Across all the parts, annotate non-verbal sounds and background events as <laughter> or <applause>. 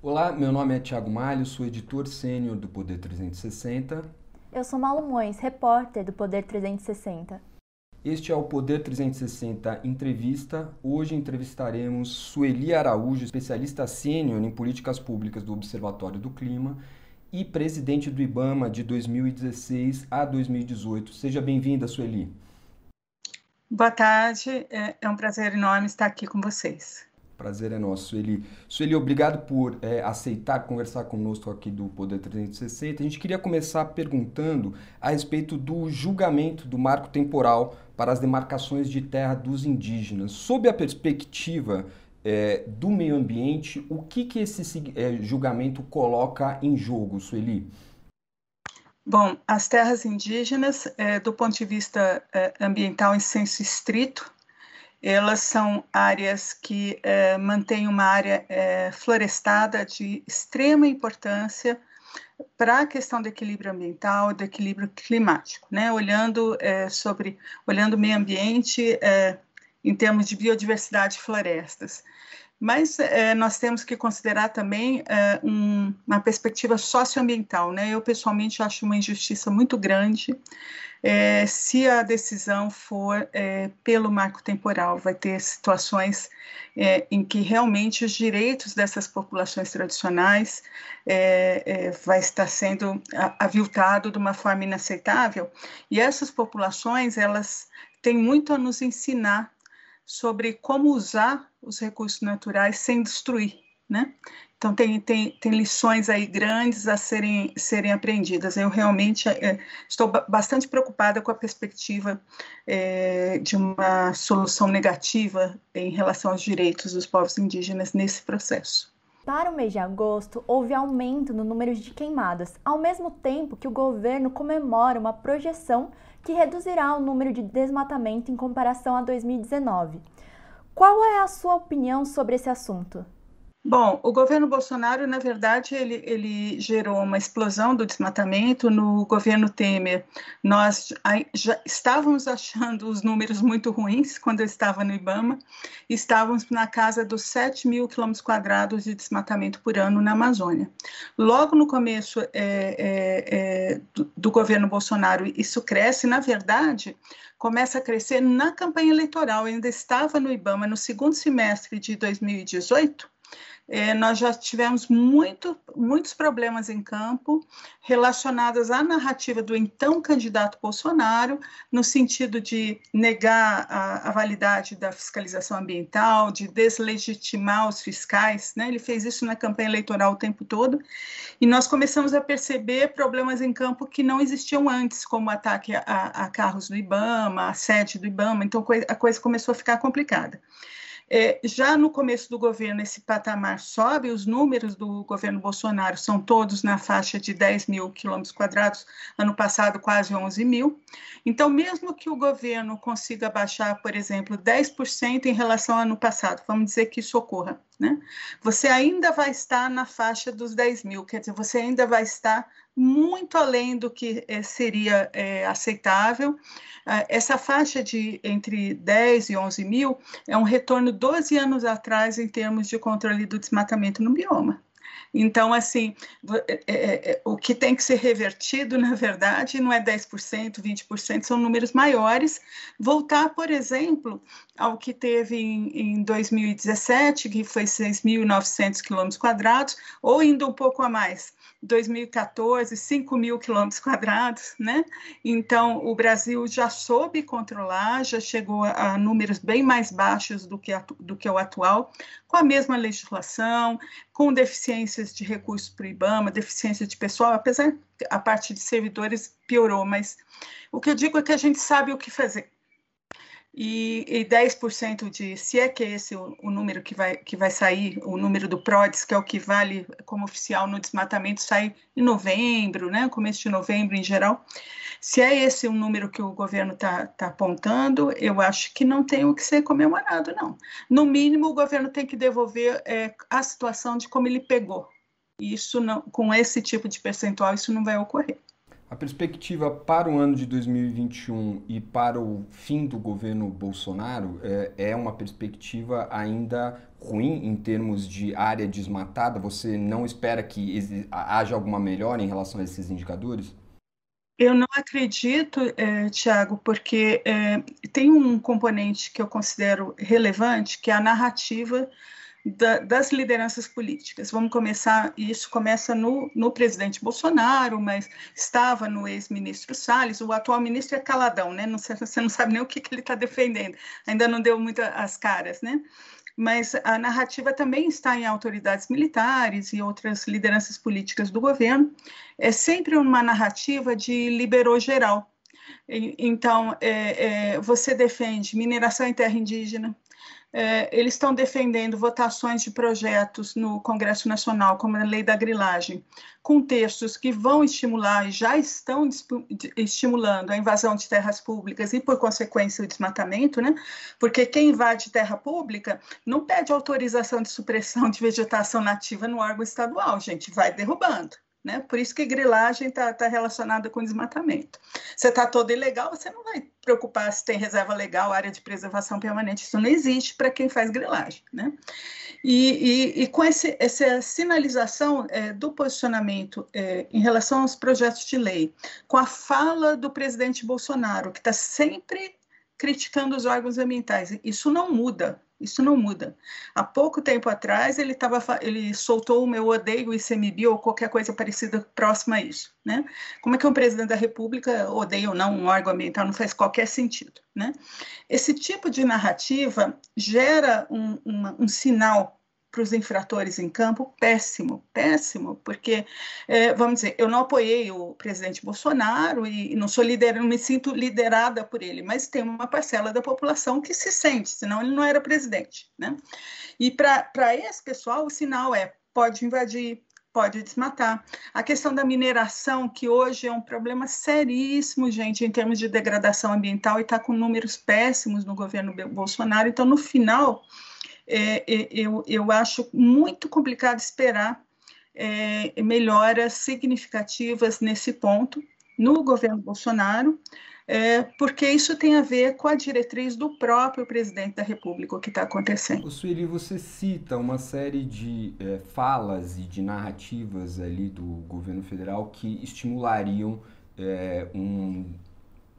Olá, meu nome é Tiago Malho, sou editor sênior do Poder 360. Eu sou Malu Mões, repórter do Poder 360. Este é o Poder 360 Entrevista. Hoje entrevistaremos Sueli Araújo, especialista sênior em políticas públicas do Observatório do Clima e presidente do IBAMA de 2016 a 2018. Seja bem-vinda, Sueli. Boa tarde, é, é um prazer enorme estar aqui com vocês. Prazer é nosso, Sueli. Sueli, obrigado por é, aceitar conversar conosco aqui do Poder 360. A gente queria começar perguntando a respeito do julgamento do marco temporal para as demarcações de terra dos indígenas. Sob a perspectiva é, do meio ambiente, o que, que esse é, julgamento coloca em jogo, Sueli? Bom, as terras indígenas, é, do ponto de vista é, ambiental em senso estrito, elas são áreas que é, mantêm uma área é, florestada de extrema importância para a questão do equilíbrio ambiental, do equilíbrio climático, né? Olhando é, sobre, olhando o meio ambiente em termos de biodiversidade e florestas. Mas nós temos que considerar também um, uma perspectiva socioambiental. Né? Eu, pessoalmente, acho uma injustiça muito grande é, se a decisão for é, pelo marco temporal. Vai ter situações é, em que realmente os direitos dessas populações tradicionais é, é, vai estar sendo aviltado de uma forma inaceitável. E essas populações, elas têm muito a nos ensinar sobre como usar os recursos naturais sem destruir, né? Então, tem, tem, tem lições aí grandes a serem, serem aprendidas. Eu realmente é, estou bastante preocupada com a perspectiva é, de uma solução negativa em relação aos direitos dos povos indígenas nesse processo. Para o mês de agosto, houve aumento no número de queimadas, ao mesmo tempo que o governo comemora uma projeção que reduzirá o número de desmatamento em comparação a 2019. Qual é a sua opinião sobre esse assunto? Bom, o governo Bolsonaro, na verdade, ele, ele gerou uma explosão do desmatamento. No governo Temer, nós já estávamos achando os números muito ruins quando eu estava no IBAMA. Estávamos na casa dos 7 mil quilômetros quadrados de desmatamento por ano na Amazônia. Logo no começo é, é, é, do, do governo Bolsonaro, isso cresce. Na verdade, começa a crescer na campanha eleitoral. Eu ainda estava no IBAMA no segundo semestre de 2018 é, nós já tivemos muito, muitos problemas em campo relacionados à narrativa do então candidato Bolsonaro, no sentido de negar a, a validade da fiscalização ambiental, de deslegitimar os fiscais. Né? Ele fez isso na campanha eleitoral o tempo todo. E nós começamos a perceber problemas em campo que não existiam antes, como ataque a, a carros do Ibama, a sede do Ibama. Então a coisa começou a ficar complicada. É, já no começo do governo, esse patamar sobe, os números do governo Bolsonaro são todos na faixa de 10 mil quilômetros quadrados, ano passado quase 11 mil. Então, mesmo que o governo consiga baixar, por exemplo, 10% em relação ao ano passado, vamos dizer que isso ocorra, né? você ainda vai estar na faixa dos 10 mil, quer dizer, você ainda vai estar muito além do que é, seria é, aceitável. Ah, essa faixa de entre 10 e 11 mil é um retorno 12 anos atrás em termos de controle do desmatamento no bioma. Então, assim, é, é, é, o que tem que ser revertido, na verdade, não é 10%, 20%, são números maiores. Voltar, por exemplo, ao que teve em, em 2017, que foi 6.900 quilômetros quadrados, ou indo um pouco a mais, 2014, 5 mil quilômetros quadrados, né? Então, o Brasil já soube controlar, já chegou a, números bem mais baixos do que, do que o atual, com a mesma legislação, com deficiências de recursos para o IBAMA, deficiência de pessoal, apesar a parte de servidores piorou, mas o que eu digo é que a gente sabe o que fazer e, e 10% de, se é que é esse o, o, número que vai, que vai sair, o número do PRODES, que é o que vale como oficial no desmatamento, sai em novembro, né, começo de novembro em geral. Se é esse o número que o governo está tá apontando, eu acho que não tem o que ser comemorado, não. No mínimo, o governo tem que devolver é, a situação de como ele pegou. Isso não, com esse tipo de percentual, isso não vai ocorrer. A perspectiva para o ano de 2021 e para o fim do governo Bolsonaro é, é uma perspectiva ainda ruim em termos de área desmatada? Você não espera que haja alguma melhora em relação a esses indicadores? Eu não acredito, é, Tiago, porque é, tem um componente que eu considero relevante, que é a narrativa da, das lideranças políticas. Vamos começar, isso começa no, no presidente Bolsonaro, mas estava no ex-ministro Salles, o atual ministro é caladão, né? Não, <laughs> você não sabe nem o que, que ele está defendendo, ainda não deu muito as caras, né? Mas a narrativa também está em autoridades militares e outras lideranças políticas do governo. É sempre uma narrativa de liberou geral, então, é, é, você defende mineração em terra indígena, é, eles estão defendendo votações de projetos no Congresso Nacional, como a lei da grilagem, com textos que vão estimular e já estão estimulando a invasão de terras públicas e, por consequência, o desmatamento, né? Porque quem invade terra pública não pede autorização de supressão de vegetação nativa no órgão estadual, gente, vai derrubando. Né? Por isso que grilagem está tá relacionada com desmatamento. Você está todo ilegal, você não vai preocupar se tem reserva legal, área de preservação permanente. Isso não existe para quem faz grilagem. Né? E, e, e com esse, essa sinalização é, do posicionamento é, em relação aos projetos de lei, com a fala do presidente Bolsonaro, que está sempre criticando os órgãos ambientais, isso não muda. Isso não muda. Há pouco tempo atrás ele tava, ele soltou o meu odeio ICMBio ou qualquer coisa parecida próxima a isso, né? Como é que um presidente da República odeia ou não um órgão ambiental não faz qualquer sentido, né? Esse tipo de narrativa gera um, um sinal para os infratores em campo, péssimo, péssimo, porque, é, vamos dizer, eu não apoiei o presidente Bolsonaro e, não sou líder, não me sinto liderada por ele, mas tem uma parcela da população que se sente, senão ele não era presidente, né? E para esse pessoal, o sinal é pode invadir, pode desmatar. A questão da mineração, que hoje é um problema seríssimo, gente, em termos de degradação ambiental, e está com números péssimos no governo Bolsonaro. Então, no final, é, é, eu, eu acho muito complicado esperar é, melhoras significativas nesse ponto no governo Bolsonaro, é, porque isso tem a ver com a diretriz do próprio presidente da República, o que está acontecendo. Sueli, você cita uma série de é, falas e de narrativas ali do governo federal que estimulariam é, um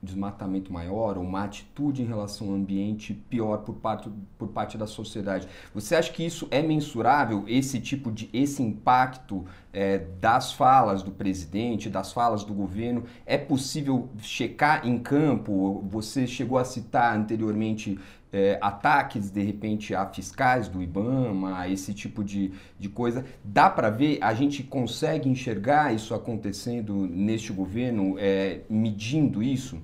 desmatamento maior, ou uma atitude em relação ao ambiente pior por parte, por parte da sociedade. Você acha que isso é mensurável, esse tipo de, esse impacto é, das falas do presidente, das falas do governo? É possível checar em campo? Você chegou a citar anteriormente é, ataques, de repente, a fiscais do IBAMA, esse tipo de, de coisa. Dá para ver? A gente consegue enxergar isso acontecendo neste governo, é, medindo isso?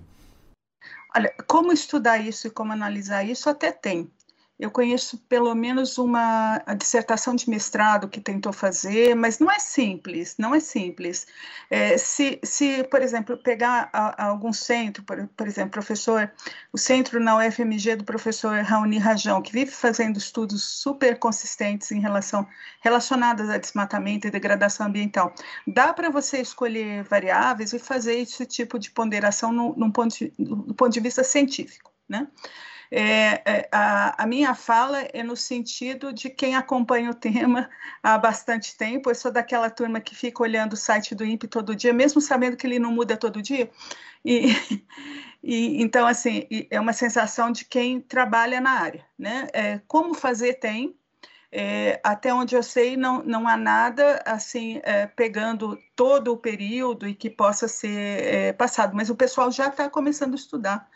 Olha, como estudar isso e como analisar isso, até tem. Eu conheço pelo menos uma dissertação de mestrado que tentou fazer, mas não é simples, não é simples. É, se, se, por exemplo, pegar a, a algum centro, por, por, exemplo, professor, o centro na UFMG do professor Raoni Rajão, que vive fazendo estudos super consistentes em relação relacionados a desmatamento e degradação ambiental, dá para você escolher variáveis e fazer esse tipo de ponderação no, no ponto, de, do ponto de vista científico, né? É, é, a, a, minha fala é no sentido de quem acompanha o tema há bastante tempo. Eu sou daquela turma que fica olhando o site do INPE todo dia, mesmo sabendo que ele não muda todo dia. E, <laughs> e então, assim, é uma sensação de quem trabalha na área. Né? É, como fazer tem. É, até onde eu sei, não, não há nada assim é, pegando todo o período e que possa ser é, passado, mas o pessoal já está começando a estudar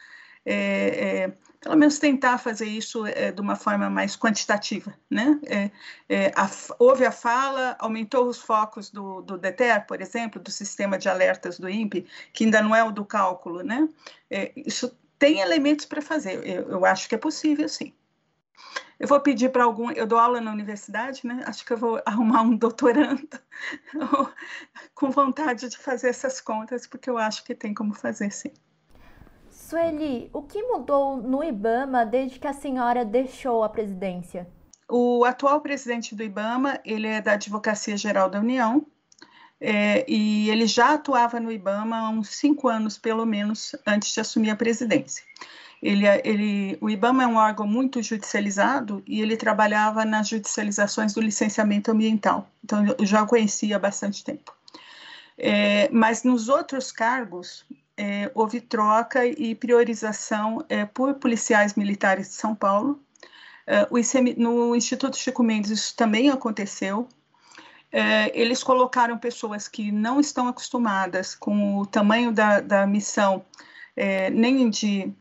é, é, pelo menos tentar fazer isso é, de uma forma mais quantitativa. Né? É, é, a, houve a fala, aumentou os focos do, do DETER, por exemplo, do sistema de alertas do INPE, que ainda não é o do cálculo. Né? É, isso tem elementos para fazer, eu, eu, acho que é possível, sim. Eu vou pedir para algum, eu dou aula na universidade, né? Acho que eu vou arrumar um doutorando <laughs> com vontade de fazer essas contas, porque eu acho que tem como fazer, sim. Sueli, o que mudou no IBAMA desde que a senhora deixou a presidência? O atual presidente do IBAMA, ele é da Advocacia Geral da União, é, e ele já atuava no IBAMA há uns cinco anos, pelo menos, antes de assumir a presidência. Ele, ele, o IBAMA é um órgão muito judicializado e ele trabalhava nas judicializações do licenciamento ambiental, então eu já o conhecia há bastante tempo. É, mas nos outros cargos, é, houve troca e priorização é, por policiais militares de São Paulo. É, ICM, no Instituto Chico Mendes isso também aconteceu. É, eles colocaram pessoas que não estão acostumadas com o tamanho da, da missão, é, nem de,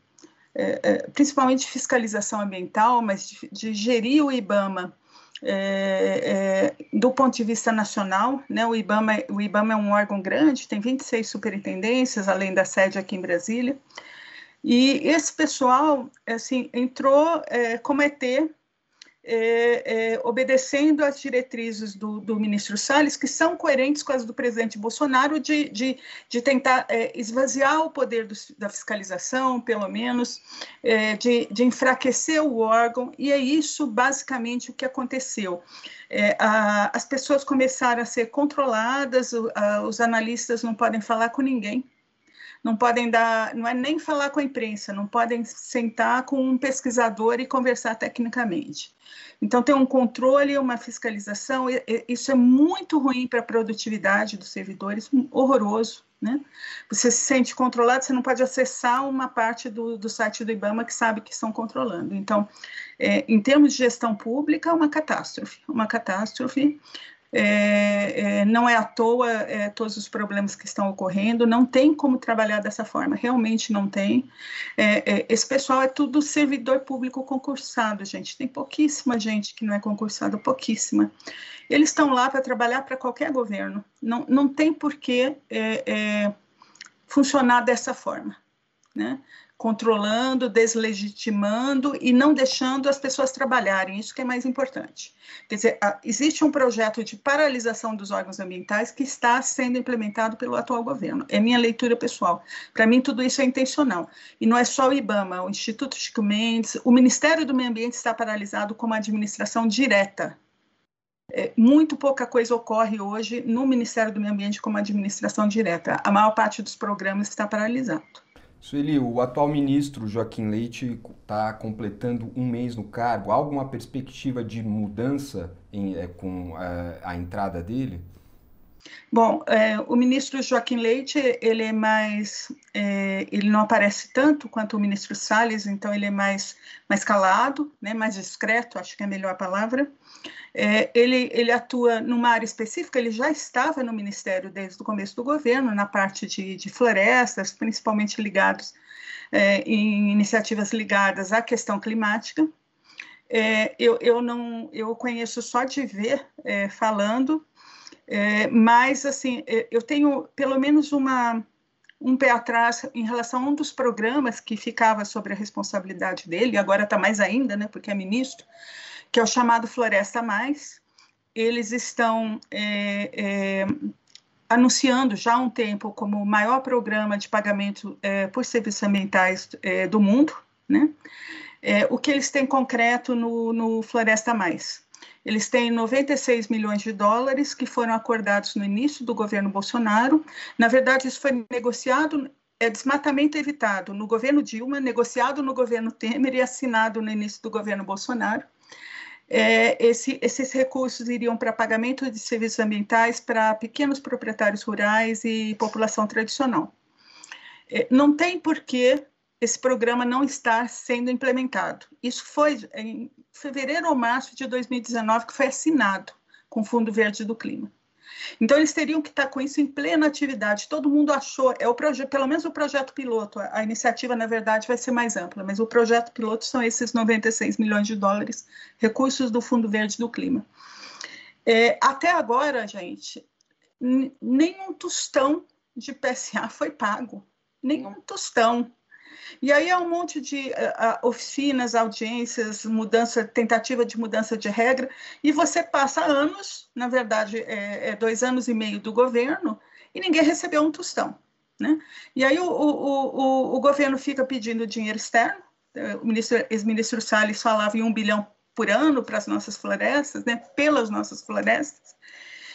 principalmente de fiscalização ambiental, mas de, de gerir o IBAMA é, é, do ponto de vista nacional, né, o, IBAMA, o IBAMA é um órgão grande, tem 26 superintendências, além da sede aqui em Brasília, e esse pessoal assim, entrou é, como ET é, é, obedecendo às diretrizes do, do, ministro Salles, que são coerentes com as do presidente Bolsonaro, de, de, de tentar é, esvaziar o poder do, da fiscalização, pelo menos, é, de, de, enfraquecer o órgão, e é isso basicamente o que aconteceu. É, a, as pessoas começaram a ser controladas, a, os analistas não podem falar com ninguém, não podem dar, não é nem falar com a imprensa, não podem sentar com um pesquisador e conversar tecnicamente. Então, tem um controle, uma fiscalização, isso é muito ruim para a produtividade dos servidores, horroroso. Né? Você se sente controlado, você não pode acessar uma parte do, do site do IBAMA que sabe que estão controlando. Então, é, em termos de gestão pública, uma catástrofe, uma catástrofe. É, é, não é à toa é, todos os problemas que estão ocorrendo, não tem como trabalhar dessa forma, realmente não tem. É, é, esse pessoal é tudo servidor público concursado, gente, tem pouquíssima gente que não é concursado, pouquíssima. Eles estão lá para trabalhar para qualquer governo, não, não tem por que é, funcionar dessa forma. Né? Controlando, deslegitimando e não deixando as pessoas trabalharem, isso que é mais importante. Quer dizer, existe um projeto de paralisação dos órgãos ambientais que está sendo implementado pelo atual governo, é minha leitura pessoal. Para mim, tudo isso é intencional. E não é só o IBAMA, o Instituto Chico Mendes, o Ministério do Meio Ambiente está paralisado como administração direta é, muito pouca coisa ocorre hoje no Ministério do Meio Ambiente como administração direta. A maior parte dos programas está paralisado. Sueli, o atual ministro Joaquim Leite está completando um mês no cargo. Há alguma perspectiva de mudança em, é, com a, eh, a, entrada dele? Bom, é, o ministro Joaquim Leite, ele é mais, é, ele não aparece tanto quanto o ministro Salles, então ele é mais, mais calado, né, mais discreto, acho que é a melhor palavra. É, ele, ele atua numa área específica, ele já estava no ministério desde o começo do governo, na parte de, de florestas, principalmente ligados é, em iniciativas ligadas à questão climática. É, eu, eu não eu conheço só de ver é, falando é, mas, assim, é, eu tenho pelo menos uma, um pé atrás em relação a um dos programas que ficava sobre a responsabilidade dele, agora está mais ainda, né, porque é ministro, que é o chamado Floresta Mais. Eles estão é, é, anunciando já há um tempo como o maior programa de pagamento é, por serviços ambientais é, do mundo, né? o que eles têm concreto no, no Floresta Mais? Eles têm 96 milhões de dólares que foram acordados no início do governo Bolsonaro. Na verdade, isso foi negociado, é desmatamento evitado no governo Dilma, negociado no governo Temer e assinado no início do governo Bolsonaro. É, esse, esses recursos iriam para pagamento de serviços ambientais para pequenos proprietários rurais e população tradicional. É, não tem porquê esse programa não estar sendo implementado. Isso foi em fevereiro ou março de 2019 que foi assinado com o Fundo Verde do Clima. Então eles teriam que estar com isso em plena atividade. Todo mundo achou, é o projeto, pelo menos o projeto piloto. A, a iniciativa na verdade vai ser mais ampla, mas o projeto piloto são esses 96 milhões de dólares, recursos do Fundo Verde do Clima. É, até agora, gente, nenhum tostão de PSA foi pago, nenhum tostão. E aí é um monte de uh, oficinas, audiências, mudança, tentativa de mudança de regra, e você passa anos, na verdade, é, é dois anos e meio do governo, e ninguém recebeu um tostão. Né? E aí o, o, o, o governo fica pedindo dinheiro externo, eh, o ministro, ex-ministro Salles falava em um bilhão por ano para as nossas florestas, né, pelas nossas florestas,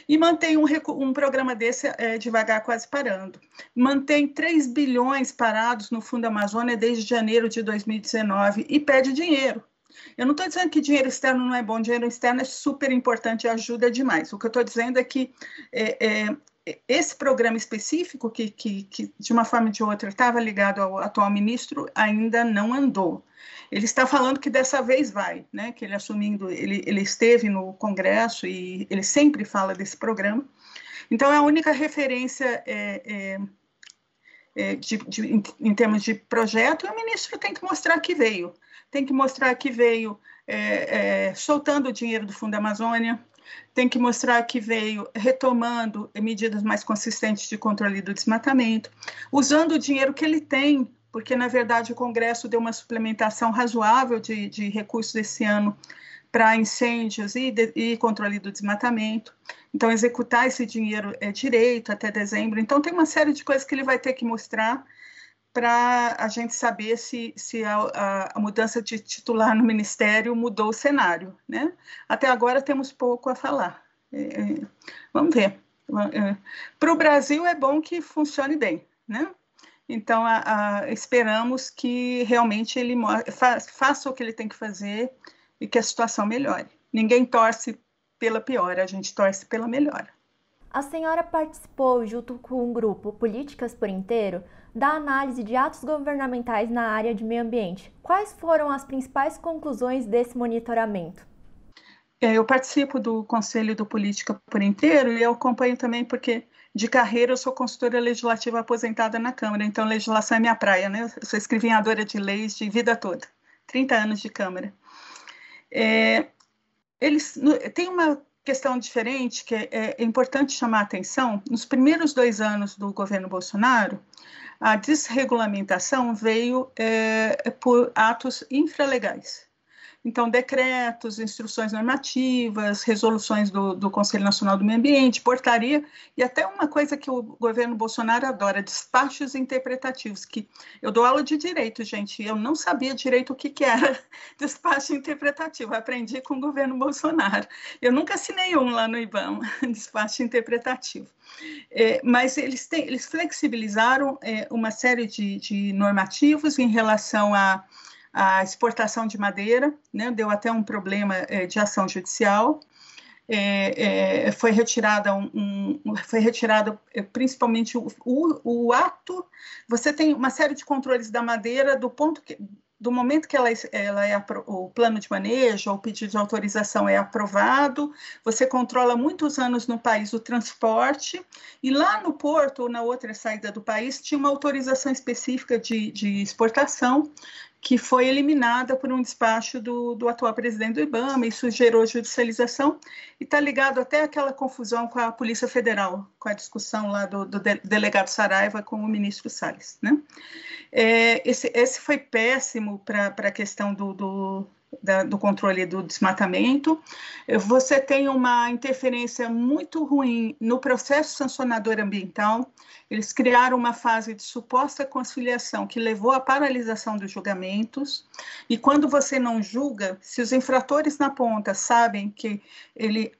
e mantém um, um programa desse é, devagar quase parando. Mantém 3 bilhões parados no Fundo Amazônia desde janeiro de 2019 e pede dinheiro. Eu não estou dizendo que dinheiro externo não é bom, dinheiro externo é super importante e ajuda demais. O que eu estou dizendo é que é, é, esse programa específico, que, que, que, de uma forma ou de outra estava ligado ao atual ministro, ainda não andou. Ele está falando que dessa vez vai, né? Que ele assumindo, ele, ele esteve no Congresso e ele sempre fala desse programa. Então, é a única referência é, é, é, de, de, em, em, termos de projeto, e o ministro tem que mostrar que veio. Tem que mostrar que veio é, é, soltando o dinheiro do Fundo Amazônia, tem que mostrar que veio retomando medidas mais consistentes de controle do desmatamento, usando o dinheiro que ele tem, porque na verdade o Congresso deu uma suplementação razoável de, de recursos esse ano para incêndios e, de, e, controle do desmatamento. Então, executar esse dinheiro é direito até dezembro. Então, tem uma série de coisas que ele vai ter que mostrar para a gente saber se, se a, a, a, mudança de titular no Ministério mudou o cenário. Né? Até agora temos pouco a falar. É, é vamos ver. É, para o Brasil é bom que funcione bem. Né? Então, a, esperamos que realmente ele fa, faça o que ele tem que fazer e que a situação melhore. Ninguém torce pela piora, a gente torce pela melhora. A senhora participou, junto com o grupo Políticas por Inteiro, da análise de atos governamentais na área de meio ambiente. Quais foram as principais conclusões desse monitoramento? É, eu participo do Conselho do Política por Inteiro e eu acompanho também porque de carreira eu sou consultora legislativa aposentada na Câmara, então legislação é minha praia, né? Eu sou escrivinhadora de leis de vida toda, 30 anos de Câmara. É, eles tem uma questão diferente que é, é importante chamar a atenção. Nos primeiros dois anos do governo Bolsonaro, a desregulamentação veio é, por atos infralegais. Então, decretos, instruções normativas, resoluções do, do, Conselho Nacional do Meio Ambiente, portaria, e até uma coisa que o governo Bolsonaro adora, despachos interpretativos, que eu dou aula de direito, gente, eu não sabia direito o que, que era <laughs> despacho interpretativo, aprendi com o governo Bolsonaro. Eu nunca assinei um lá no IBAMA, <laughs> despacho interpretativo. É, mas eles, eles flexibilizaram é, uma série de, de normativos em relação a a exportação de madeira, né, deu até um problema é, de ação judicial. É, é, foi retirada um, um, foi retirado é, principalmente o, o, o, ato. Você tem uma série de controles da madeira do ponto que, do momento que ela, ela é o plano de manejo o pedido de autorização é aprovado, você controla muitos anos no país o transporte, e lá no porto ou na outra saída do país tinha uma autorização específica de, de exportação, que foi eliminada por um despacho do, do atual presidente do IBAMA, isso gerou judicialização, e está ligado até aquela confusão com a Polícia Federal, com a discussão lá do, do delegado Saraiva com o ministro Salles. Né? É, esse, esse foi péssimo para a questão do, do da, do controle do desmatamento, você tem uma interferência muito ruim no processo sancionador ambiental. Eles criaram uma fase de suposta conciliação que levou à paralisação dos julgamentos. E quando você não julga, se os infratores na ponta sabem que ele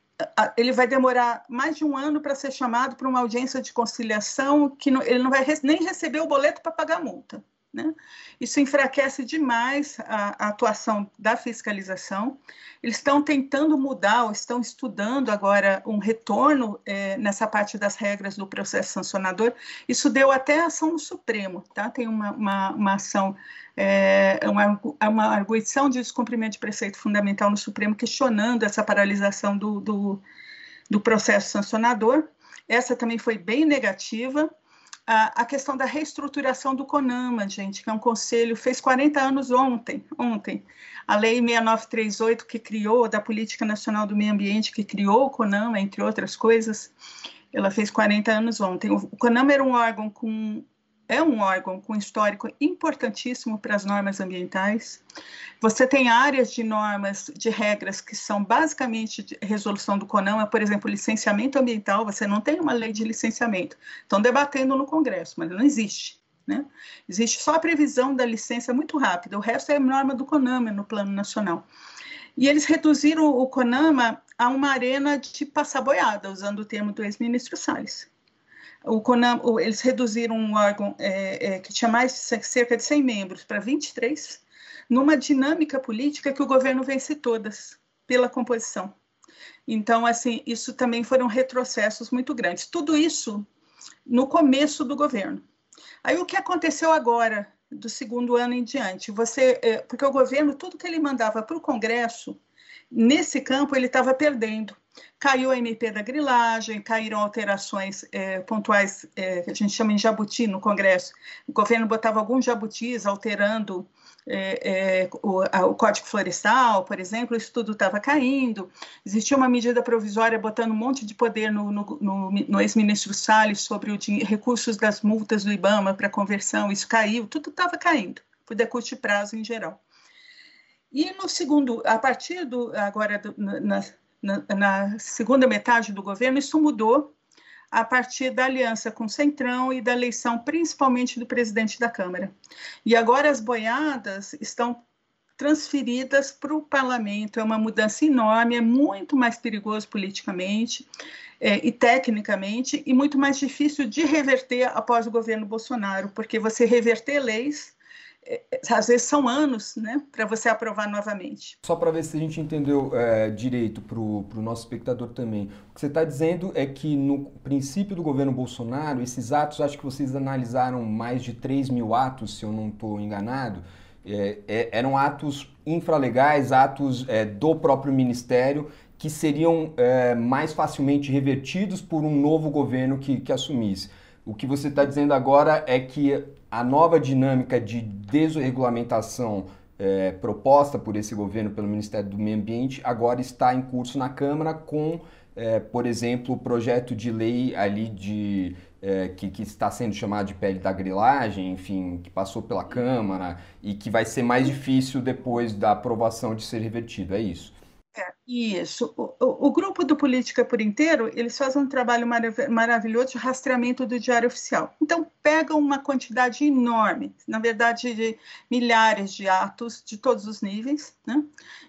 ele vai demorar mais de um ano para ser chamado para uma audiência de conciliação que não, ele não vai nem receber o boleto para pagar a multa. Né? Isso enfraquece demais a, a, atuação da fiscalização. Eles estão tentando mudar, ou estão estudando agora um retorno é, nessa parte das regras do processo sancionador. Isso deu até ação no Supremo, tá? Tem uma, uma, uma ação, é, uma, uma arguição de descumprimento de preceito fundamental no Supremo, questionando essa paralisação do, do, do processo sancionador. Essa também foi bem negativa a, questão da reestruturação do CONAMA, gente, que é um conselho, fez 40 anos ontem, ontem. A Lei 6938, que criou, da Política Nacional do Meio Ambiente, que criou o CONAMA, entre outras coisas, ela fez 40 anos ontem. O CONAMA era um órgão com é um órgão com histórico importantíssimo para as normas ambientais. Você tem áreas de normas, de regras que são basicamente resolução do CONAMA, por exemplo, licenciamento ambiental, você não tem uma lei de licenciamento. Estão debatendo no Congresso, mas não existe. Né? Existe só a previsão da licença muito rápida, o resto é norma do CONAMA no plano nacional. E eles reduziram o CONAMA a uma arena de passar boiada, usando o termo do ex-ministro Salles. O CONAMA, eles reduziram um órgão é, é, que tinha mais cerca de 100 membros para 23, numa dinâmica política que o governo vence todas pela composição. Então, assim, isso também foram retrocessos muito grandes. Tudo isso no começo do governo. Aí o que aconteceu agora, do segundo ano em diante? Você, é, porque o governo, tudo que ele mandava para o Congresso, nesse campo ele estava perdendo. Caiu a MP da grilagem, caíram alterações é, pontuais, é, que a gente chama em jabuti no Congresso. O governo botava alguns jabutis alterando é, é, o, a, o, Código Florestal, por exemplo, isso tudo estava caindo. Existia uma medida provisória botando um monte de poder no, no, no, no ex-ministro Salles sobre os recursos das multas do IBAMA para conversão, isso caiu, tudo estava caindo, por decurso de prazo em geral. E no segundo, a partir do agora do, na, na, na segunda metade do governo, isso mudou a partir da aliança com o Centrão e da eleição principalmente do presidente da Câmara. E agora as boiadas estão transferidas para o parlamento. É uma mudança enorme, é muito mais perigoso politicamente é, e tecnicamente, e muito mais difícil de reverter após o governo Bolsonaro, porque você reverter leis às vezes são anos né, para você aprovar novamente. Só para ver se a gente entendeu é, direito para o nosso espectador também. O que você está dizendo é que no princípio do governo Bolsonaro, esses atos, acho que vocês analisaram mais de 3 mil atos, se eu não estou enganado, é, é, eram atos infralegais, atos é, do próprio ministério, que seriam é, mais facilmente revertidos por um novo governo que, que assumisse. O que você está dizendo agora é que a nova dinâmica de desregulamentação é, proposta por esse governo, pelo Ministério do Meio Ambiente, agora está em curso na Câmara com, é, por exemplo, o projeto de lei ali de é, que, que, está sendo chamado de pele da grilagem, enfim, que passou pela Câmara e que vai ser mais difícil depois da aprovação de ser revertido, é isso? É, isso. O, o, o, grupo do Política por inteiro, eles fazem um trabalho marav maravilhoso de rastreamento do Diário Oficial. Então, pegam uma quantidade enorme, na verdade, de milhares de atos de todos os níveis. Né?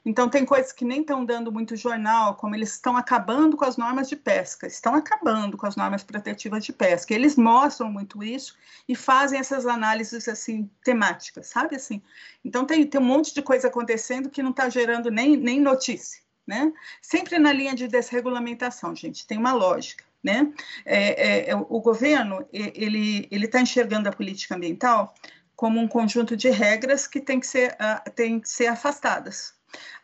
Então, tem coisas que nem estão dando muito jornal, como eles estão acabando com as normas de pesca, estão acabando com as normas protetivas de pesca. Eles mostram muito isso e fazem essas análises, assim, temáticas, sabe? assim. Então, tem, tem um monte de coisa acontecendo que não está gerando nem, nem notícia né? Sempre na linha de desregulamentação, gente, tem uma lógica, né? É, é, é o governo, ele está enxergando a política ambiental como um conjunto de regras que tem que ser, uh, tem que ser afastadas.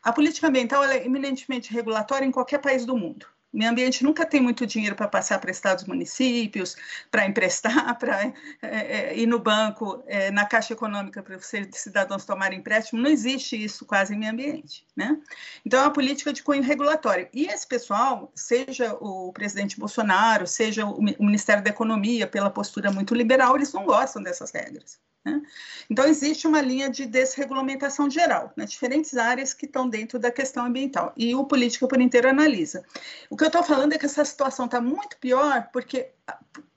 A política ambiental é eminentemente regulatória em qualquer país do mundo. Meio ambiente nunca tem muito dinheiro para passar para estados municípios, para emprestar, <laughs> para é, é, ir no banco, é, na Caixa Econômica para os cidadãos tomarem empréstimo. Não existe isso quase em meio ambiente. Né? Então, é uma política de cunho regulatório. E esse pessoal, seja o presidente Bolsonaro, seja o Ministério da Economia, pela postura muito liberal, eles não gostam dessas regras. Né? Então, existe uma linha de desregulamentação geral, nas diferentes áreas que estão dentro da questão ambiental, e o Política por inteiro analisa. O que eu estou falando é que essa situação está muito pior porque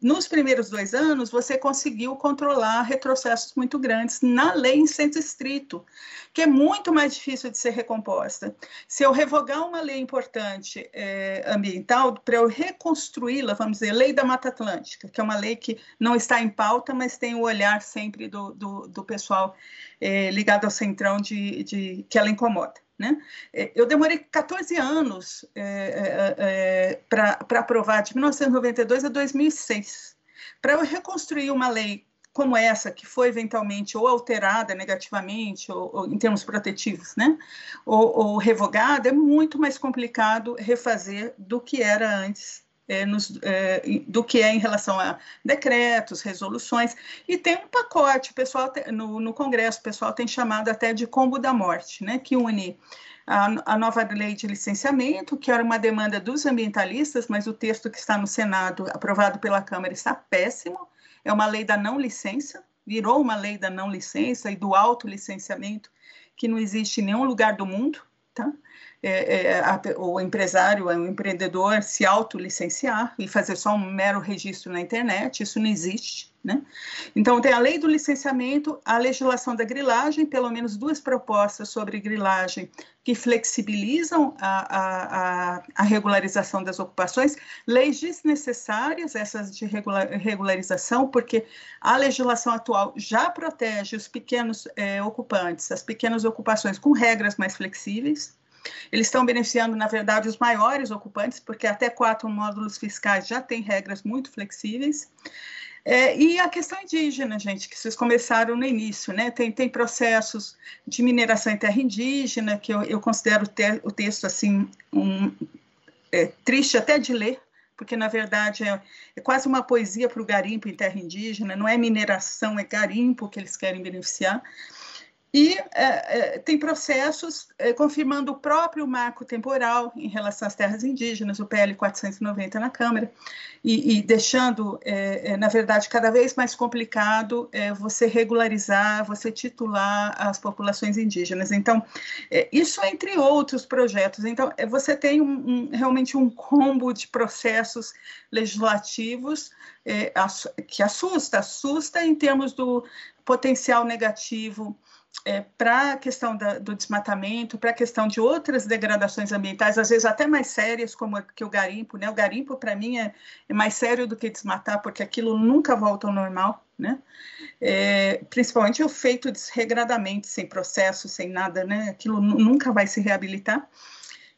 nos primeiros dois anos, você conseguiu controlar retrocessos muito grandes na lei em centro estrito, que é muito mais difícil de ser recomposta. Se eu revogar uma lei importante é, ambiental, para eu reconstruí-la, vamos dizer, lei da Mata Atlântica, que é uma lei que não está em pauta, mas tem o olhar sempre do, do, do pessoal é, ligado ao centrão de, de, que ela incomoda. Né? É, eu demorei 14 anos é, é, é para aprovar, de 1992 a 2006, para eu reconstruir uma lei como essa, que foi eventualmente ou alterada negativamente, ou, ou em termos protetivos, né? ou, ou revogada, é muito mais complicado refazer do que era antes é, nos, é, do que é em relação a decretos, resoluções, e tem um pacote, pessoal tem, no, no, Congresso, o pessoal tem chamado até de combo da morte, né, que une a, a, nova lei de licenciamento, que era uma demanda dos ambientalistas, mas o texto que está no Senado, aprovado pela Câmara, está péssimo, é uma lei da não licença, virou uma lei da não licença e do autolicenciamento, que não existe em nenhum lugar do mundo, tá? É, é, a, o empresário, o empreendedor se autolicenciar e fazer só um mero registro na internet, isso não existe. Né? Então, tem a lei do licenciamento, a legislação da grilagem, pelo menos duas propostas sobre grilagem que flexibilizam a, a, a regularização das ocupações, leis desnecessárias, essas de regularização, porque a legislação atual já protege os pequenos é, ocupantes, as pequenas ocupações, com regras mais flexíveis. Eles estão beneficiando, na verdade, os maiores ocupantes, porque até quatro módulos fiscais já têm regras muito flexíveis. É, e a questão indígena, gente, que vocês começaram no início, né? Tem, tem processos de mineração em terra indígena, que eu, eu considero o texto, assim, um, é, triste até de ler, porque, na verdade, é, é quase uma poesia para o garimpo em terra indígena, não é mineração, é garimpo que eles querem beneficiar. E é, é, tem processos é, confirmando o próprio marco temporal em relação às terras indígenas, o PL 490 na Câmara, e, e deixando, é, é, na verdade, cada vez mais complicado é, você regularizar, você titular as populações indígenas. Então, isso entre outros projetos. Então, você tem um, um, realmente um combo de processos legislativos que assusta, assusta em termos do potencial negativo é, para a questão da, do desmatamento, para a questão de outras degradações ambientais, às vezes até mais sérias, como que o garimpo, né? O garimpo, para mim, é, é, mais sério do que desmatar, porque aquilo nunca volta ao normal, né? É, principalmente o feito desregradamente, sem processo, sem nada, né? Aquilo nunca vai se reabilitar.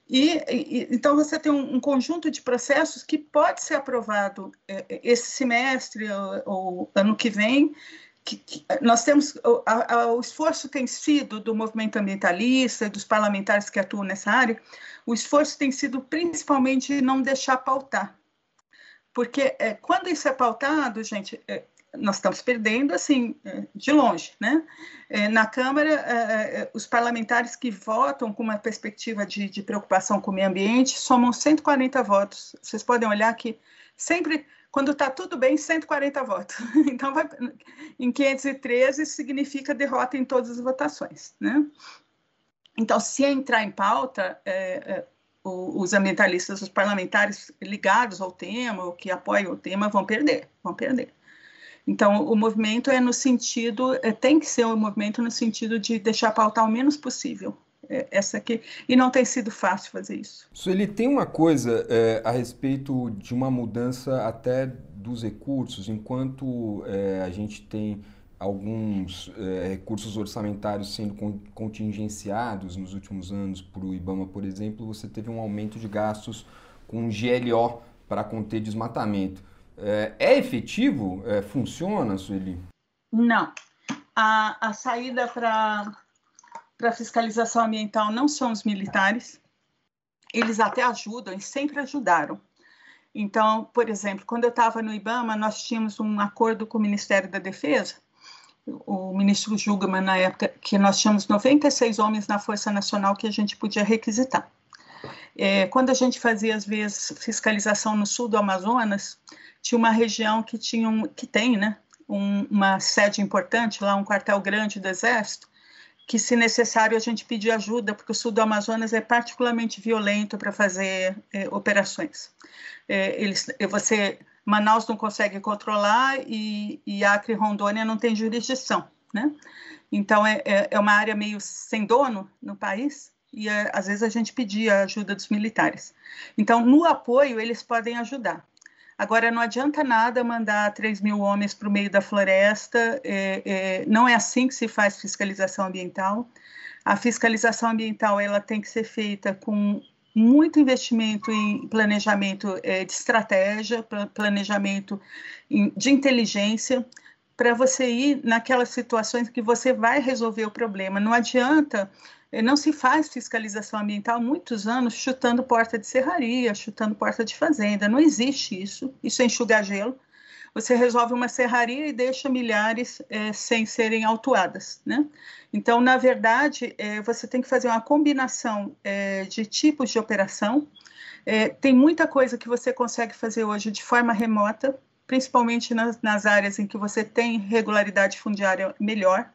E, e, então você tem um, um, conjunto de processos que pode ser aprovado é, esse semestre ou, ou ano que vem, que, que, nós temos o, a, o, esforço tem sido do movimento ambientalista, dos parlamentares que atuam nessa área, o esforço tem sido principalmente não deixar pautar, porque é, quando isso é pautado, gente, é, nós estamos perdendo assim é, de longe, né? É, na Câmara, é, os parlamentares que votam com uma perspectiva de, de preocupação com o meio ambiente somam 140 votos. Vocês podem olhar que sempre quando está tudo bem, 140 votos. <laughs> Então, vai, em 513 significa derrota em todas as votações, né? Então, se entrar em pauta, é, é, os ambientalistas, os parlamentares ligados ao tema, ou que apoiam o tema, vão perder, vão perder. Então, o movimento é no sentido, é, tem que ser um movimento no sentido de deixar pautar o menos possível essa aqui. E não tem sido fácil fazer isso. Sueli, tem uma coisa é, a respeito de uma mudança até dos recursos, enquanto é, a gente tem alguns é, recursos orçamentários sendo contingenciados nos últimos anos para o IBAMA, por exemplo, você teve um aumento de gastos com GLO para conter desmatamento. É, é efetivo? É, funciona, Sueli? Não. A, a saída para para fiscalização ambiental não são os militares, eles até ajudam e sempre ajudaram. Então, por exemplo, quando eu estava no IBAMA, nós tínhamos um acordo com o Ministério da Defesa, o ministro Jugman, na época, que nós tínhamos 96 homens na Força Nacional que a gente podia requisitar. É, quando a gente fazia, às vezes, fiscalização no sul do Amazonas, tinha uma região que tinha um, que tem, né, um, uma sede importante lá, um quartel grande do Exército, que, se necessário, a gente pedir ajuda, porque o sul do Amazonas é particularmente violento para fazer é, operações. É, eles, você, Manaus não consegue controlar e, e Acre e Rondônia não tem jurisdição, né? Então, é, é, é uma área meio sem dono no país e, é, às vezes, a gente pedia ajuda dos militares. Então, no apoio, eles podem ajudar. Agora, não adianta nada mandar 3 mil homens para o meio da floresta, é, é, não é assim que se faz fiscalização ambiental. A fiscalização ambiental ela tem que ser feita com muito investimento em planejamento é, de estratégia, planejamento de inteligência, para você ir naquelas situações que você vai resolver o problema. Não adianta não se faz fiscalização ambiental há muitos anos chutando porta de serraria, chutando porta de fazenda. Não existe isso. Isso é enxugar gelo. Você resolve uma serraria e deixa milhares é, sem serem autuadas, né? Então, na verdade, é, você tem que fazer uma combinação é, de tipos de operação. Tem muita coisa que você consegue fazer hoje de forma remota, principalmente nas, nas áreas em que você tem regularidade fundiária melhor.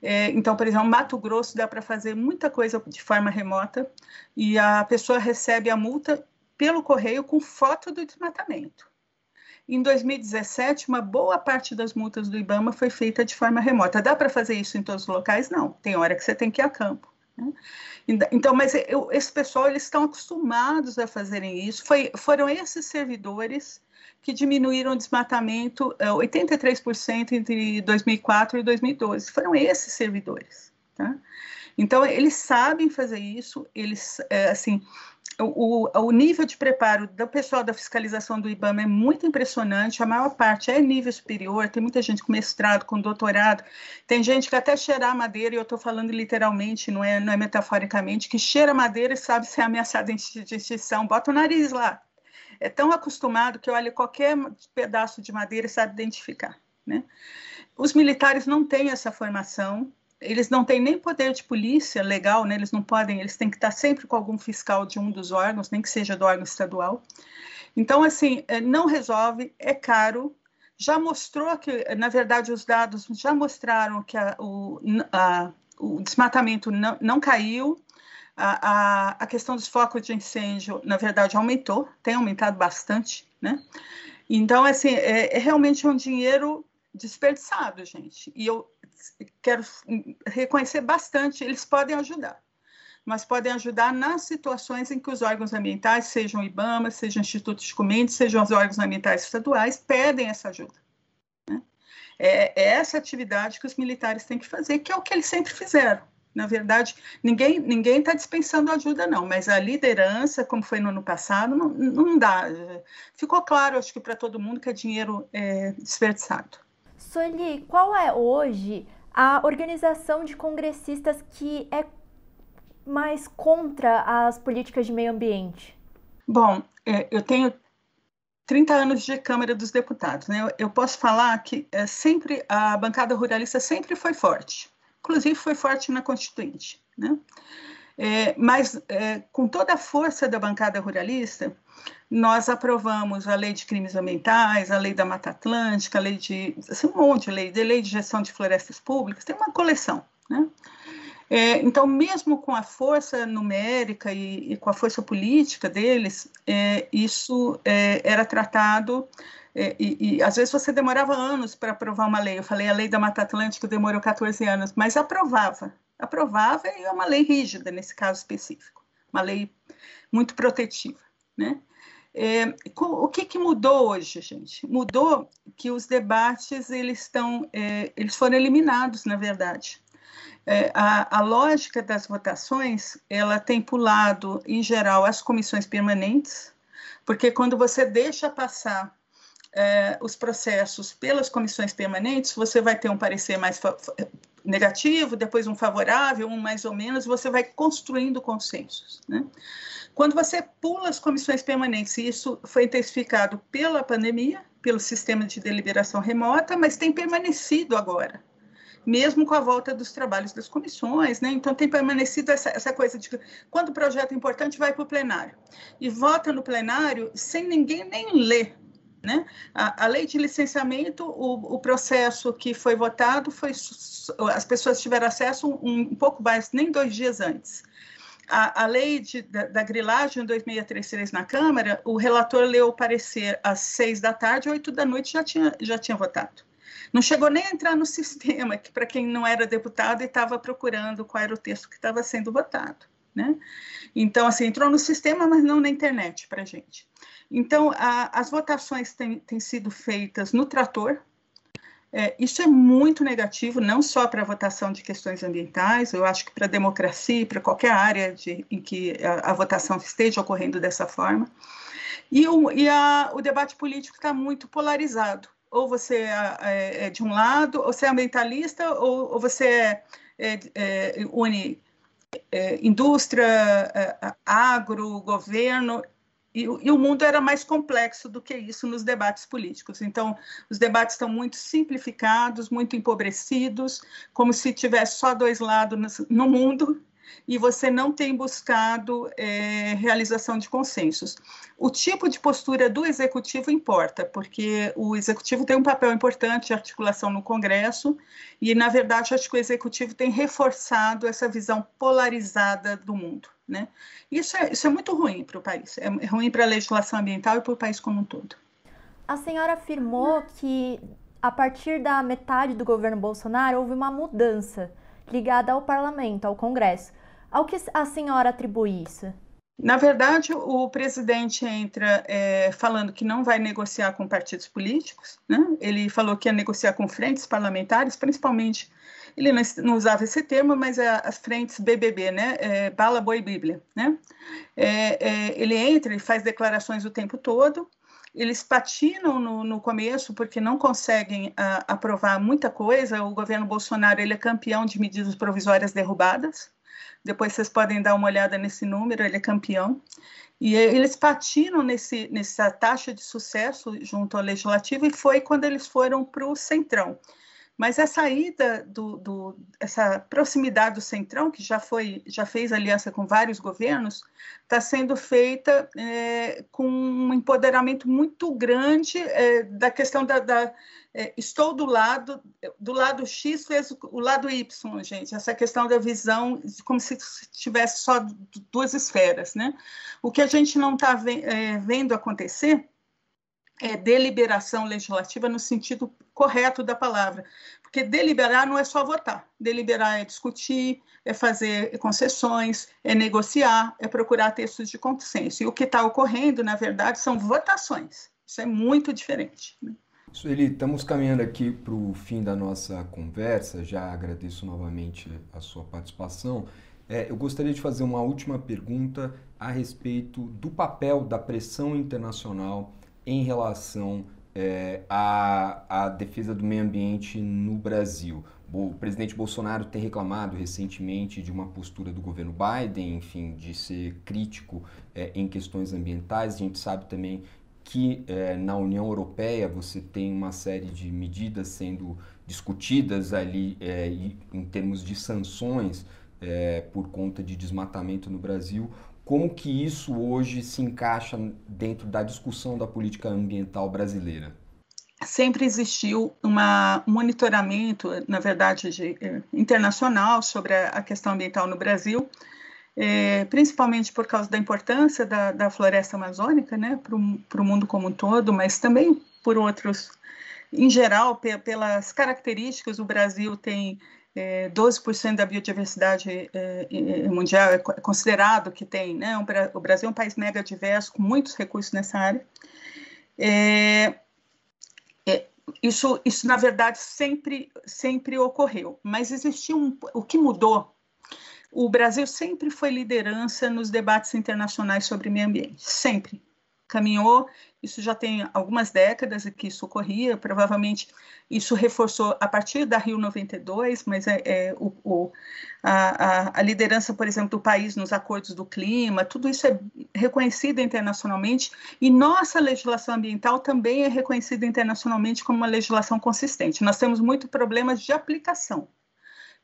É, então, por exemplo, Mato Grosso dá para fazer muita coisa de forma remota e a pessoa recebe a multa pelo correio com foto do desmatamento. Em 2017, uma boa parte das multas do IBAMA foi feita de forma remota. Dá para fazer isso em todos os locais? Não. Tem hora que você tem que ir a campo. Né? Então, mas eu, esse pessoal eles estão acostumados a fazerem isso. Foi, foram esses servidores que diminuíram o desmatamento 83% é, entre 2004 e 2012. Foram esses servidores. Tá? Então, eles sabem fazer isso, eles, é, assim, o, o, nível de preparo do pessoal da fiscalização do IBAMA é muito impressionante, a maior parte é nível superior, tem muita gente com mestrado, com doutorado, tem gente que até cheirar madeira, e eu estou falando literalmente, não é, não é metaforicamente, que cheira madeira e sabe se é ameaçada de extinção, bota o nariz lá. É tão acostumado que olha qualquer pedaço de madeira e sabe identificar. Né? Os militares não têm essa formação, eles não têm nem poder de polícia legal, né? Eles não podem, eles têm que estar sempre com algum fiscal de um dos órgãos, nem que seja do órgão estadual. Então, assim, é, não resolve, é caro. Já mostrou que, na verdade, os dados já mostraram que a, o, a, o desmatamento não, não caiu, a, a, questão dos focos de incêndio, na verdade, aumentou, tem aumentado bastante, né? Então, assim, é, é realmente um dinheiro desperdiçado, gente. E eu quero reconhecer bastante, eles podem ajudar, mas podem ajudar nas situações em que os órgãos ambientais, sejam IBAMA, sejam institutos de comentes, sejam os órgãos ambientais estaduais, pedem essa ajuda. Né? É, é essa atividade que os militares têm que fazer, que é o que eles sempre fizeram. Na verdade, ninguém ninguém está dispensando ajuda, não, mas a liderança, como foi no ano passado, não, não dá. Ficou claro, acho que para todo mundo, que é dinheiro é, desperdiçado. Sueli, qual é hoje a organização de congressistas que é mais contra as políticas de meio ambiente? Bom, é, eu tenho 30 anos de Câmara dos Deputados, né? Eu, posso falar que é, sempre a bancada ruralista sempre foi forte, inclusive foi forte na Constituinte, né? É, mas é, com toda a força da bancada ruralista, nós aprovamos a lei de crimes ambientais, a lei da Mata Atlântica, a lei de assim, um monte de lei, de lei de gestão de florestas públicas, tem uma coleção, né? É, então, mesmo com a força numérica e, e com a força política deles, é, isso é, era tratado é, e, e, às vezes você demorava anos para aprovar uma lei. Eu falei a lei da Mata Atlântica demorou 14 anos, mas aprovava, aprovava e é uma lei rígida nesse caso específico, uma lei muito protetiva, né? É, o que, que, mudou hoje, gente? Mudou que os debates eles estão, é, eles foram eliminados, na verdade. É, a, a, lógica das votações ela tem pulado, em geral, as comissões permanentes, porque quando você deixa passar é, os processos pelas comissões permanentes, você vai ter um parecer mais negativo, depois um favorável, um mais ou menos, você vai construindo consensos. Né? Quando você pula as comissões permanentes, e isso foi intensificado pela pandemia, pelo sistema de deliberação remota, mas tem permanecido agora, mesmo com a volta dos trabalhos das comissões, né? Então tem permanecido essa, essa coisa de quando o projeto é importante vai para o plenário e vota no plenário sem ninguém nem ler. Né? A, a lei de licenciamento, o, o, processo que foi votado foi as pessoas tiveram acesso um, um pouco mais, nem dois dias antes a, a lei de, da, da, grilagem 2633 na Câmara, o relator leu o parecer às seis da tarde, oito da noite já tinha, já tinha votado. Não chegou nem a entrar no sistema, que para quem não era deputado e estava procurando qual era o texto que estava sendo votado. Né? Então, assim, entrou no sistema, mas não na internet para gente. Então, a, as votações têm, têm sido feitas no trator, é, isso é muito negativo, não só para a votação de questões ambientais, eu acho que para a democracia, para qualquer área de, em que a, a, votação esteja ocorrendo dessa forma. E o, e a, o debate político está muito polarizado. Ou você é, é, é, de um lado, ou você é ambientalista, ou, ou você é, é, é une indústria, agro, governo. E, e, o mundo era mais complexo do que isso nos debates políticos. Então, os debates estão muito simplificados, muito empobrecidos, como se tivesse só dois lados no mundo. E você não tem buscado é, realização de consensos. O tipo de postura do executivo importa, porque o executivo tem um papel importante de articulação no Congresso, e, na verdade, acho que o executivo tem reforçado essa visão polarizada do mundo. Né? Isso, é, isso é muito ruim para o país, é ruim para a legislação ambiental e para o país como um todo. A senhora afirmou que, a partir da metade do governo Bolsonaro, houve uma mudança ligada ao parlamento, ao Congresso. Ao que a senhora atribui isso? Na verdade, o presidente entra é, falando que não vai negociar com partidos políticos, né? ele falou que ia negociar com frentes parlamentares, principalmente, ele não, usava esse termo, mas é as frentes BBB, né? É, Bala, Boi, Bíblia. Né? É, é, ele entra e faz declarações o tempo todo, eles patinam no, no começo porque não conseguem uh, aprovar muita coisa. O governo Bolsonaro ele é campeão de medidas provisórias derrubadas. Depois vocês podem dar uma olhada nesse número, ele é campeão. E eles patinam nesse, nessa taxa de sucesso junto ao legislativo e foi quando eles foram para o centrão. Mas essa ida do, do, essa proximidade do centrão, que já foi, já fez aliança com vários governos, está sendo feita é, com um empoderamento muito grande é, da questão da, da é, estou do lado do lado X fez o lado Y, gente. Essa questão da visão como se tivesse só duas esferas, né? O que a gente não está é, vendo acontecer é, deliberação legislativa no sentido correto da palavra. Porque deliberar não é só votar. Deliberar é discutir, é fazer concessões, é negociar, é procurar textos de consenso. E o que está ocorrendo, na verdade, são votações. Isso é muito diferente. Né? Sueli, estamos caminhando aqui para o fim da nossa conversa. Já agradeço novamente a sua participação. É, eu gostaria de fazer uma última pergunta a respeito do papel da pressão internacional em relação é, à, à defesa do meio ambiente no Brasil. O presidente Bolsonaro tem reclamado recentemente de uma postura do governo Biden, enfim, de ser crítico é, em questões ambientais. A gente sabe também que é, na União Europeia você tem uma série de medidas sendo discutidas ali é, em termos de sanções é, por conta de desmatamento no Brasil. Como que isso hoje se encaixa dentro da discussão da política ambiental brasileira? Sempre existiu um monitoramento, na verdade, de, eh, internacional sobre a, a, questão ambiental no Brasil, é, principalmente por causa da importância da, da floresta amazônica né, para o mundo como um todo, mas também por outros, em geral, pelas características, o Brasil tem é, 12% da biodiversidade é, mundial é considerado que tem, né? O Brasil é um país mega diverso, com muitos recursos nessa área. É, é, isso, isso, na verdade, sempre, sempre ocorreu, mas existiu um, o que mudou. O Brasil sempre foi liderança nos debates internacionais sobre meio ambiente, sempre caminhou. Isso já tem algumas décadas que isso ocorria, provavelmente isso reforçou a partir da Rio 92, mas é, é o, o a, a, liderança, por exemplo, do país nos acordos do clima, tudo isso é reconhecido internacionalmente e nossa legislação ambiental também é reconhecida internacionalmente como uma legislação consistente. Nós temos muitos problemas de aplicação,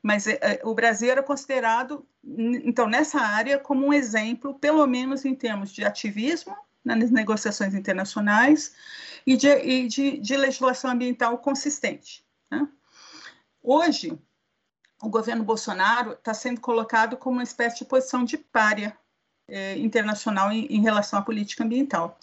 mas é, é, o Brasil era considerado, então, nessa área, como um exemplo, pelo menos em termos de ativismo nas negociações internacionais e de, e de, de legislação ambiental consistente. Né? Hoje, o governo Bolsonaro está sendo colocado como uma espécie de posição de párea é, internacional em, em, relação à política ambiental.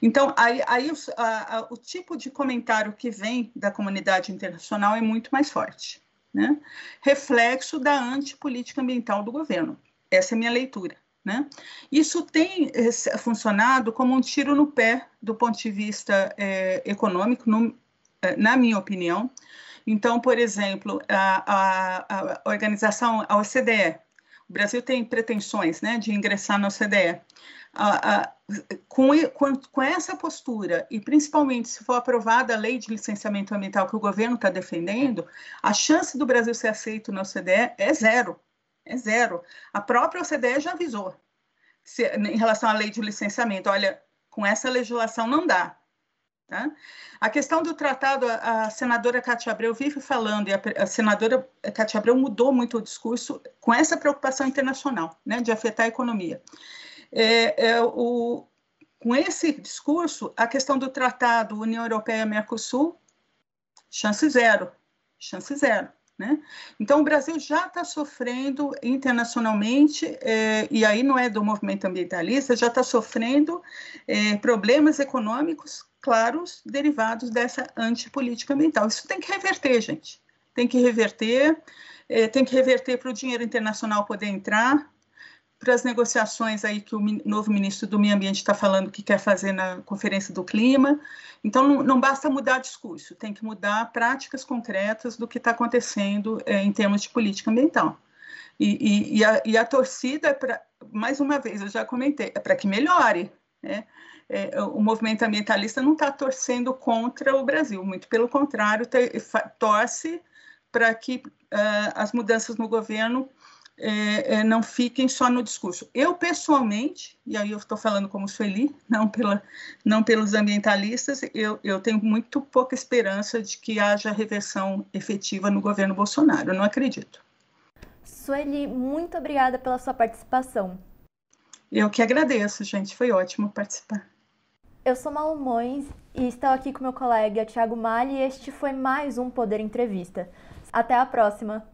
Então, aí, aí o, a, a, o, tipo de comentário que vem da comunidade internacional é muito mais forte, né? reflexo da antipolítica ambiental do governo. Essa é a minha leitura. Né? Isso tem eh, funcionado como um tiro no pé do ponto de vista é, econômico, no, é, na minha opinião. Então, por exemplo, a, a, a, organização, a OCDE, o Brasil tem pretensões né, de ingressar na OCDE. A, com, com, com, essa postura, e principalmente se for aprovada a lei de licenciamento ambiental que o governo está defendendo, a chance do Brasil ser aceito na OCDE é zero é zero. A própria OCDE já avisou se, em relação à lei de licenciamento. Olha, com essa legislação não dá. Tá? A questão do tratado, a, a senadora Cátia Abreu vive falando, e a, a senadora Cátia Abreu mudou muito o discurso com essa preocupação internacional, né, de afetar a economia. É, é, o, com esse discurso, a questão do tratado União Europeia-Mercosul, chance zero, chance zero. Né? Então, o Brasil já está sofrendo internacionalmente, é, e aí não é do movimento ambientalista, já está sofrendo é, problemas econômicos claros derivados dessa antipolítica ambiental. Isso tem que reverter, gente. Tem que reverter, é, tem que reverter para o dinheiro internacional poder entrar, para as negociações aí que o novo ministro do Meio Ambiente está falando que quer fazer na Conferência do Clima. Então, não, não basta mudar discurso, tem que mudar práticas concretas do que está acontecendo é, em termos de política ambiental. E, e, e, a, e a, torcida é para, mais uma vez, eu já comentei, é para que melhore. Né? É, o movimento ambientalista não está torcendo contra o Brasil, muito pelo contrário, torce para que uh, as mudanças no governo é, é, não fiquem só no discurso. Eu, pessoalmente, e aí eu estou falando como Sueli, <laughs> não, pela, não pelos ambientalistas, eu, eu tenho muito pouca esperança de que haja reversão efetiva no governo Bolsonaro. Eu não acredito. Sueli, muito obrigada pela sua participação. Eu que agradeço, gente. Foi ótimo participar. Eu sou Malu Mões e estou aqui com meu colega Tiago Mali e este foi mais um Poder Entrevista. Até a próxima!